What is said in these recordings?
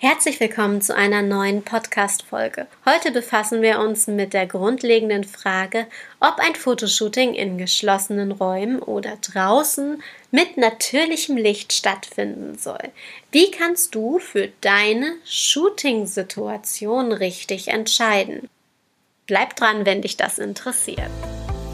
Herzlich willkommen zu einer neuen Podcast-Folge. Heute befassen wir uns mit der grundlegenden Frage, ob ein Fotoshooting in geschlossenen Räumen oder draußen mit natürlichem Licht stattfinden soll. Wie kannst du für deine Shooting-Situation richtig entscheiden? Bleib dran, wenn dich das interessiert.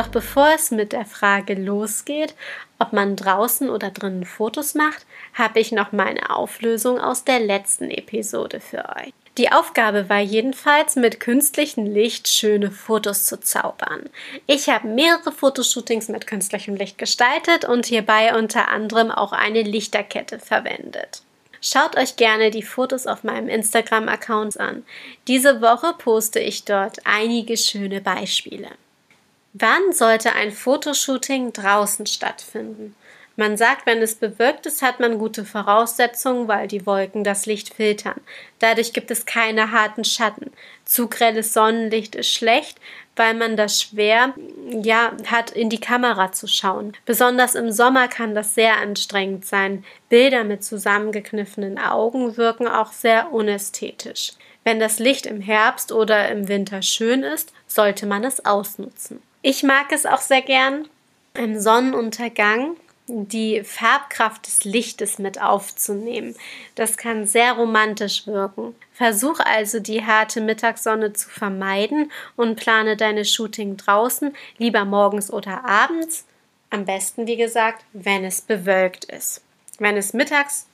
Doch bevor es mit der Frage losgeht, ob man draußen oder drinnen Fotos macht, habe ich noch meine Auflösung aus der letzten Episode für euch. Die Aufgabe war jedenfalls, mit künstlichem Licht schöne Fotos zu zaubern. Ich habe mehrere Fotoshootings mit künstlichem Licht gestaltet und hierbei unter anderem auch eine Lichterkette verwendet. Schaut euch gerne die Fotos auf meinem Instagram-Account an. Diese Woche poste ich dort einige schöne Beispiele. Wann sollte ein Fotoshooting draußen stattfinden? Man sagt, wenn es bewölkt ist, hat man gute Voraussetzungen, weil die Wolken das Licht filtern. Dadurch gibt es keine harten Schatten. Zu grelles Sonnenlicht ist schlecht, weil man das schwer ja, hat, in die Kamera zu schauen. Besonders im Sommer kann das sehr anstrengend sein. Bilder mit zusammengekniffenen Augen wirken auch sehr unästhetisch. Wenn das Licht im Herbst oder im Winter schön ist, sollte man es ausnutzen. Ich mag es auch sehr gern im Sonnenuntergang die Farbkraft des Lichtes mit aufzunehmen. Das kann sehr romantisch wirken. Versuch also die harte Mittagssonne zu vermeiden und plane deine Shooting draußen, lieber morgens oder abends. Am besten, wie gesagt, wenn es bewölkt ist. Wenn es mittags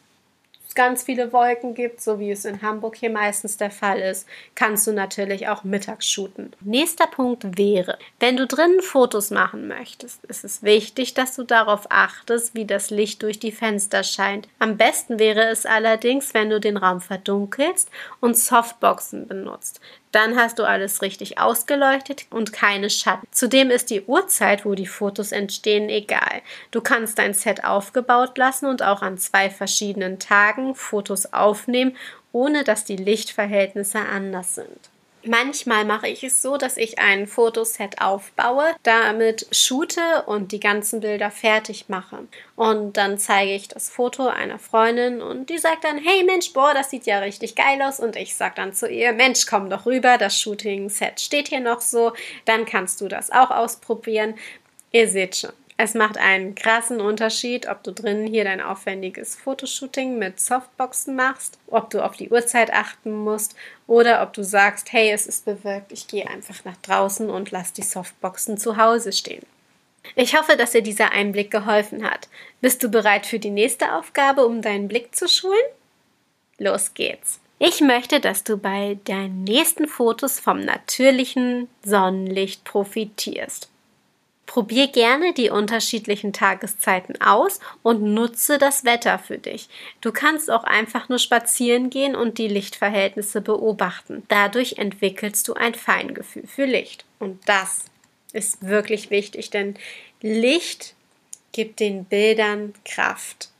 ganz viele Wolken gibt, so wie es in Hamburg hier meistens der Fall ist, kannst du natürlich auch mittags shooten. Nächster Punkt wäre, wenn du drinnen Fotos machen möchtest, ist es wichtig, dass du darauf achtest, wie das Licht durch die Fenster scheint. Am besten wäre es allerdings, wenn du den Raum verdunkelst und Softboxen benutzt. Dann hast du alles richtig ausgeleuchtet und keine Schatten. Zudem ist die Uhrzeit, wo die Fotos entstehen, egal. Du kannst dein Set aufgebaut lassen und auch an zwei verschiedenen Tagen Fotos aufnehmen, ohne dass die Lichtverhältnisse anders sind. Manchmal mache ich es so, dass ich ein Fotoset aufbaue, damit shoote und die ganzen Bilder fertig mache. Und dann zeige ich das Foto einer Freundin und die sagt dann, hey Mensch, boah, das sieht ja richtig geil aus. Und ich sage dann zu ihr, Mensch, komm doch rüber, das Shooting-Set steht hier noch so, dann kannst du das auch ausprobieren. Ihr seht schon. Es macht einen krassen Unterschied, ob du drinnen hier dein aufwendiges Fotoshooting mit Softboxen machst, ob du auf die Uhrzeit achten musst oder ob du sagst, hey, es ist bewölkt, ich gehe einfach nach draußen und lass die Softboxen zu Hause stehen. Ich hoffe, dass dir dieser Einblick geholfen hat. Bist du bereit für die nächste Aufgabe, um deinen Blick zu schulen? Los geht's. Ich möchte, dass du bei deinen nächsten Fotos vom natürlichen Sonnenlicht profitierst. Probier gerne die unterschiedlichen Tageszeiten aus und nutze das Wetter für dich. Du kannst auch einfach nur spazieren gehen und die Lichtverhältnisse beobachten. Dadurch entwickelst du ein Feingefühl für Licht. Und das ist wirklich wichtig, denn Licht gibt den Bildern Kraft.